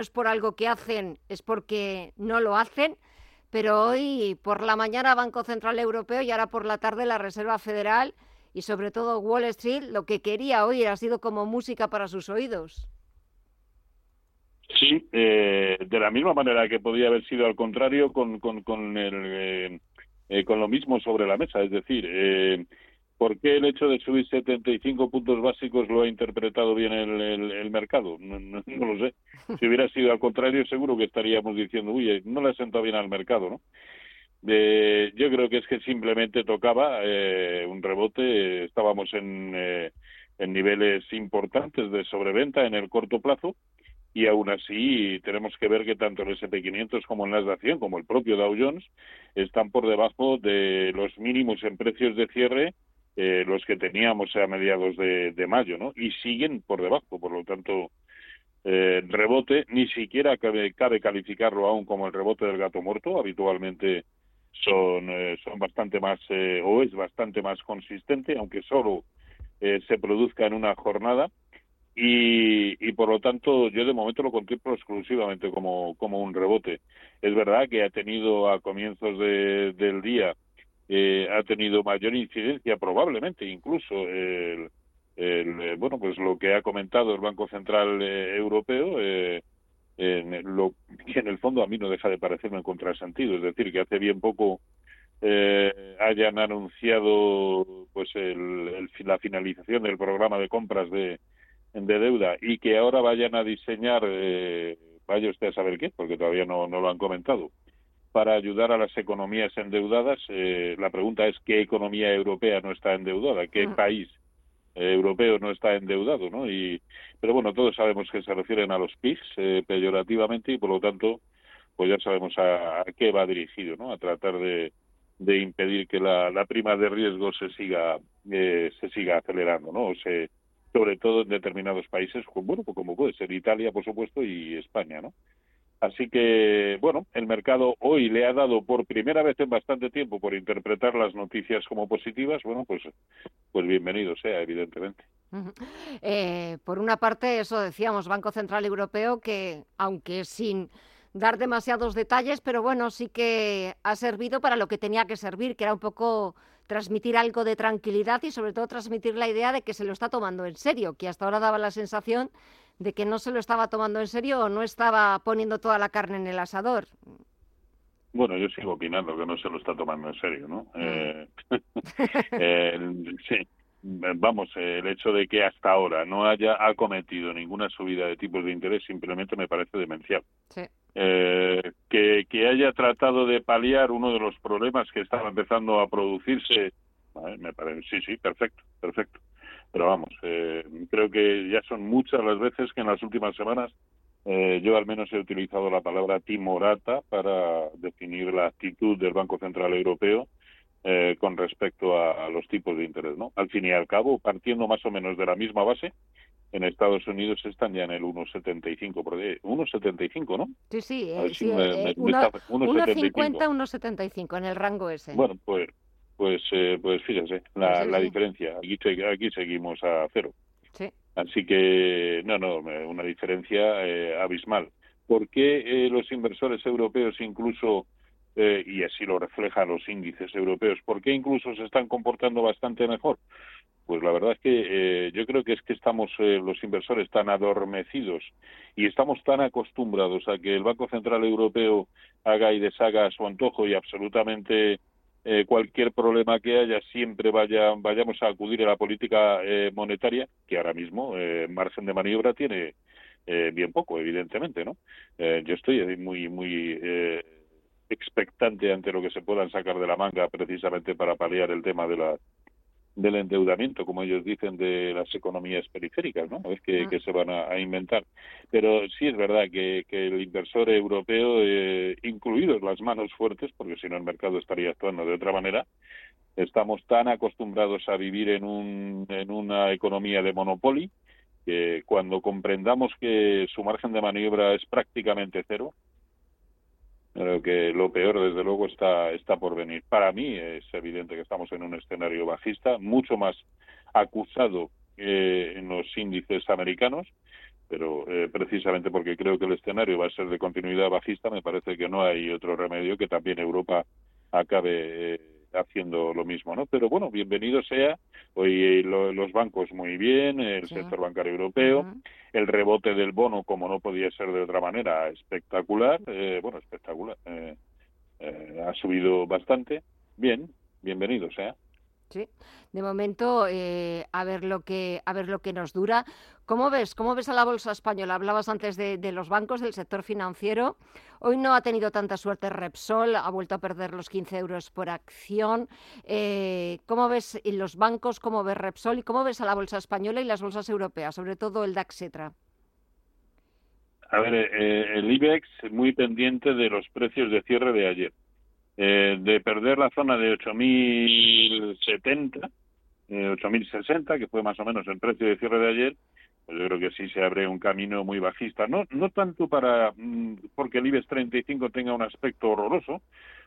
es por algo que hacen, es porque no lo hacen. Pero hoy por la mañana Banco Central Europeo y ahora por la tarde la Reserva Federal y sobre todo Wall Street lo que quería oír ha sido como música para sus oídos. Sí, eh, de la misma manera que podía haber sido al contrario con, con, con, el, eh, eh, con lo mismo sobre la mesa. Es decir, eh, ¿por qué el hecho de subir 75 puntos básicos lo ha interpretado bien el, el, mercado? No, lo sé. Si hubiera sido al contrario, seguro que estaríamos diciendo, uy, no le ha sentado bien al mercado, ¿no? Eh, yo creo que es que simplemente tocaba eh, un rebote, estábamos en, eh, niveles importantes de sobreventa en el corto plazo y aún así tenemos que ver que tanto el SP500 como el Nasdaq como el propio Dow Jones están por debajo de los mínimos en precios de cierre eh, los que teníamos a mediados de, mayo, ¿no? Y siguen por debajo, por lo tanto, eh, rebote ni siquiera cabe, cabe calificarlo aún como el rebote del gato muerto, habitualmente son, eh, son bastante más, eh, o es bastante más consistente, aunque solo eh, se produzca en una jornada. Y, y, por lo tanto yo de momento lo contemplo exclusivamente como, como un rebote. Es verdad que ha tenido a comienzos de, del día, eh, ha tenido mayor incidencia probablemente incluso el, el, bueno pues lo que ha comentado el Banco Central eh, Europeo eh, en lo que en el fondo a mí no deja de parecerme en contrasentido, es decir, que hace bien poco eh, hayan anunciado pues el, el, la finalización del programa de compras de, de deuda y que ahora vayan a diseñar, eh, vaya usted a saber qué, porque todavía no, no lo han comentado, para ayudar a las economías endeudadas. Eh, la pregunta es qué economía europea no está endeudada, qué mm. país eh, europeo no está endeudado, ¿no? Y, pero bueno, todos sabemos que se refieren a los PIGs eh, peyorativamente y por lo tanto, pues ya sabemos a, a, qué va dirigido, ¿no? A tratar de, de impedir que la, la prima de riesgo se siga eh, se siga acelerando, ¿no? O se, sobre todo en determinados países, bueno, pues como puede ser Italia, por supuesto, y España, ¿no? Así que, bueno, el mercado hoy le ha dado por primera vez en bastante tiempo por interpretar las noticias como positivas. Bueno, pues, pues bienvenido sea, evidentemente. Eh, por una parte, eso decíamos, Banco Central Europeo, que aunque sin dar demasiados detalles, pero bueno, sí que ha servido para lo que tenía que servir, que era un poco transmitir algo de tranquilidad y sobre todo transmitir la idea de que se lo está tomando en serio, que hasta ahora daba la sensación de que no se lo estaba tomando en serio o no estaba poniendo toda la carne en el asador. Bueno, yo sigo opinando que no se lo está tomando en serio, ¿no? Mm. Eh, eh, sí, vamos, el hecho de que hasta ahora no haya acometido ninguna subida de tipos de interés simplemente me parece demencial. Sí. Eh, que, que haya tratado de paliar uno de los problemas que estaba empezando a producirse, me parece, sí, sí, perfecto, perfecto pero vamos, eh, creo que ya son muchas las veces que en las últimas semanas eh, yo al menos he utilizado la palabra timorata para definir la actitud del Banco Central Europeo eh, con respecto a, a, los tipos de interés, ¿no? Al fin y al cabo, partiendo más o menos de la misma base, en Estados Unidos están ya en el 1,75 por 1,75, ¿no? Sí, sí, eh, sí me, eh, 1,50, 1,75 en el rango ese. Bueno, pues pues eh, pues fíjese la, la diferencia aquí aquí seguimos a cero sí. así que no no una diferencia eh, abismal ¿por qué eh, los inversores europeos incluso eh, y así lo reflejan los índices europeos ¿por qué incluso se están comportando bastante mejor? Pues la verdad es que eh, yo creo que es que estamos eh, los inversores tan adormecidos y estamos tan acostumbrados a que el Banco Central Europeo haga y deshaga a su antojo y absolutamente eh, cualquier problema que haya siempre vaya, vayamos a acudir a la política eh, monetaria, que ahora mismo eh, margen de maniobra tiene eh, bien poco, evidentemente, ¿no? Eh, yo estoy muy, muy eh, expectante ante lo que se puedan sacar de la manga precisamente para paliar el tema de la del endeudamiento, como ellos dicen, de las economías periféricas, ¿no? Es que, que se van a, a, inventar. Pero sí es verdad que, que el inversor europeo, eh, incluidos las manos fuertes, porque si no el mercado estaría actuando de otra manera, estamos tan acostumbrados a vivir en, un, en una economía de monopolio que cuando comprendamos que su margen de maniobra es prácticamente cero, Creo que lo peor, desde luego, está, está por venir. Para mí es evidente que estamos en un escenario bajista, mucho más acusado eh, en los índices americanos, pero eh, precisamente porque creo que el escenario va a ser de continuidad bajista, me parece que no hay otro remedio que también Europa acabe eh, haciendo lo mismo, ¿no? Pero bueno, bienvenido sea. Hoy los bancos muy bien, el sector bancario europeo, el rebote del bono, como no podía ser de otra manera, espectacular. bueno, espectacular. ha subido bastante. Bien, bienvenido sea. Sí, de momento eh, a ver lo que a ver lo que nos dura. ¿Cómo ves? ¿Cómo ves a la bolsa española? Hablabas antes de, los bancos, del sector financiero. Hoy no ha tenido tanta suerte Repsol, ha vuelto a perder los 15 euros por acción. Eh, ¿Cómo ves los bancos? ¿Cómo ves Repsol? ¿Y cómo ves a la bolsa española y las bolsas europeas, sobre todo el DAX, etcétera? A ver, eh, el IBEX muy pendiente de los precios de cierre de ayer. Eh, de perder la zona de 8.070, eh, 8.060, que fue más o menos el precio de cierre de ayer, pues yo creo que sí se abre un camino muy bajista. No, no tanto para mm, porque el IBEX 35 tenga un aspecto horroroso,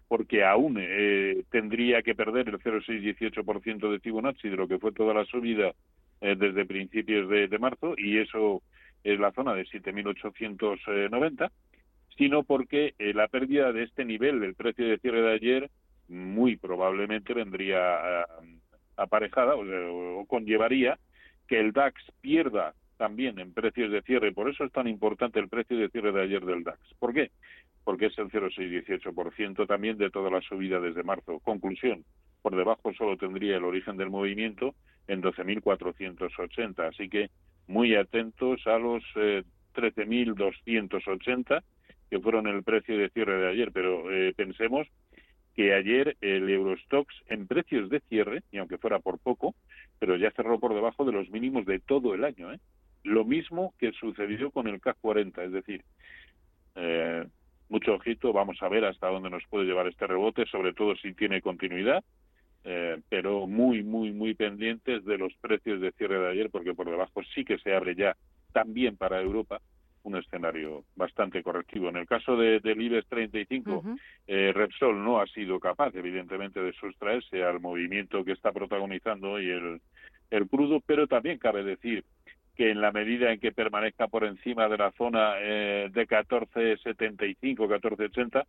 porque aún eh, tendría que perder el 0,618% de Fibonacci de lo que fue toda la subida eh, desde principios de marzo, y eso es la zona de 7.890 sino porque eh, la pérdida de este nivel del precio de cierre de ayer muy probablemente vendría aparejada o, conllevaría que el DAX pierda también en precios de cierre. Por eso es tan importante el precio de cierre de ayer del DAX. ¿Por qué? Porque es el 0,618% también de toda la subida desde marzo. Conclusión, por debajo solo tendría el origen del movimiento en 12.480. Así que muy atentos a los 13.280 eh, que fueron el precio de cierre de ayer, pero eh, pensemos que ayer el Eurostox en precios de cierre, y aunque fuera por poco, pero ya cerró por debajo de los mínimos de todo el año. ¿eh? Lo mismo que sucedió con el CAC 40, es decir, eh, mucho ojito, vamos a ver hasta dónde nos puede llevar este rebote, sobre todo si tiene continuidad, eh, pero muy, muy, muy pendientes de los precios de cierre de ayer, porque por debajo sí que se abre ya también para Europa un escenario bastante correctivo. En el caso de, del IBEX 35, eh, Repsol no ha sido capaz, evidentemente, de sustraerse al movimiento que está protagonizando hoy el, el crudo, pero también cabe decir que en la medida en que permanezca por encima de la zona eh, de 14.75, 14.80,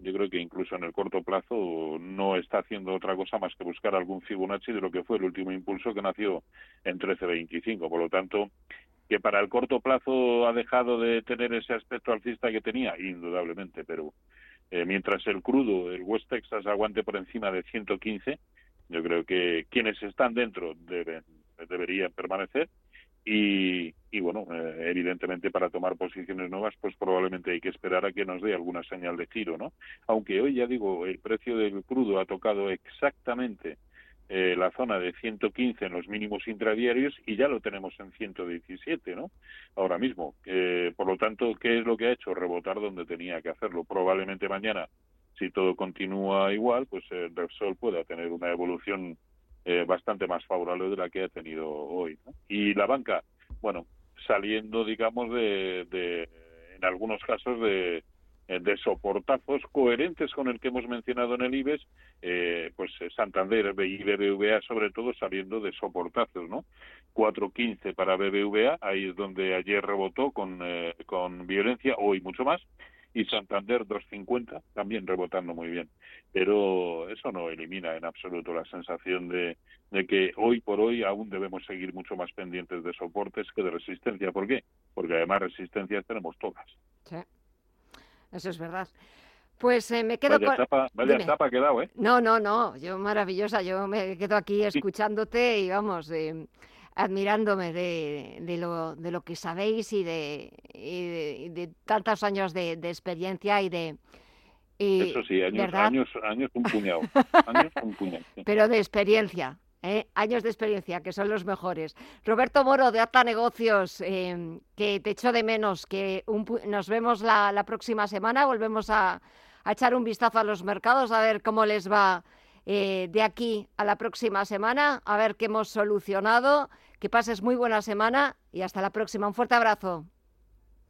yo creo que incluso en el corto plazo no está haciendo otra cosa más que buscar algún Fibonacci de lo que fue el último impulso que nació en 13.25. Por lo tanto, que para el corto plazo ha dejado de tener ese aspecto alcista que tenía, indudablemente, pero eh, mientras el crudo, el West Texas, aguante por encima de 115, yo creo que quienes están dentro deben, deberían permanecer y, y bueno, eh, evidentemente para tomar posiciones nuevas, pues probablemente hay que esperar a que nos dé alguna señal de giro, ¿no? Aunque hoy ya digo, el precio del crudo ha tocado exactamente eh, la zona de 115 en los mínimos intradiarios y ya lo tenemos en 117, ¿no? Ahora mismo. Eh, por lo tanto, ¿qué es lo que ha hecho? Rebotar donde tenía que hacerlo. Probablemente mañana, si todo continúa igual, pues el Repsol pueda tener una evolución eh, bastante más favorable de la que ha tenido hoy. Y la banca, bueno, saliendo, digamos, de, de en algunos casos de de soportazos coherentes con el que hemos mencionado en el IBEX, eh, pues eh, Santander y BBVA sobre todo saliendo de soportazos, ¿no? 4.15 para BBVA, ahí es donde ayer rebotó con, con violencia, hoy mucho más, y Santander 2.50 también rebotando muy bien. Pero eso no elimina en absoluto la sensación de, de, que hoy por hoy aún debemos seguir mucho más pendientes de soportes que de resistencia. ¿Por qué? Porque además resistencias tenemos todas. Sí eso es verdad. Pues eh, me quedo vaya con... vaya ha quedado, ¿eh? No, no, no, yo maravillosa, yo me quedo aquí escuchándote y vamos, eh, admirándome de, de, lo, de lo que sabéis y de, de, tantos años de, experiencia y de... Eso sí, años, años, años un puñado, años un puñado. Pero de experiencia, ¿eh? años de experiencia, que son los mejores. Roberto Moro, de Ata Negocios, em, que te echo de menos, que nos vemos la, próxima semana, volvemos a, echar un vistazo a los mercados, a ver cómo les va eh, de aquí a la próxima semana, a ver qué hemos solucionado. Que pases muy buena semana y hasta la próxima. Un fuerte abrazo.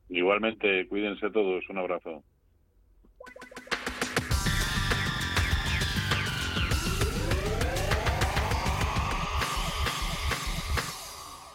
Igualmente, cuídense todos. Un abrazo.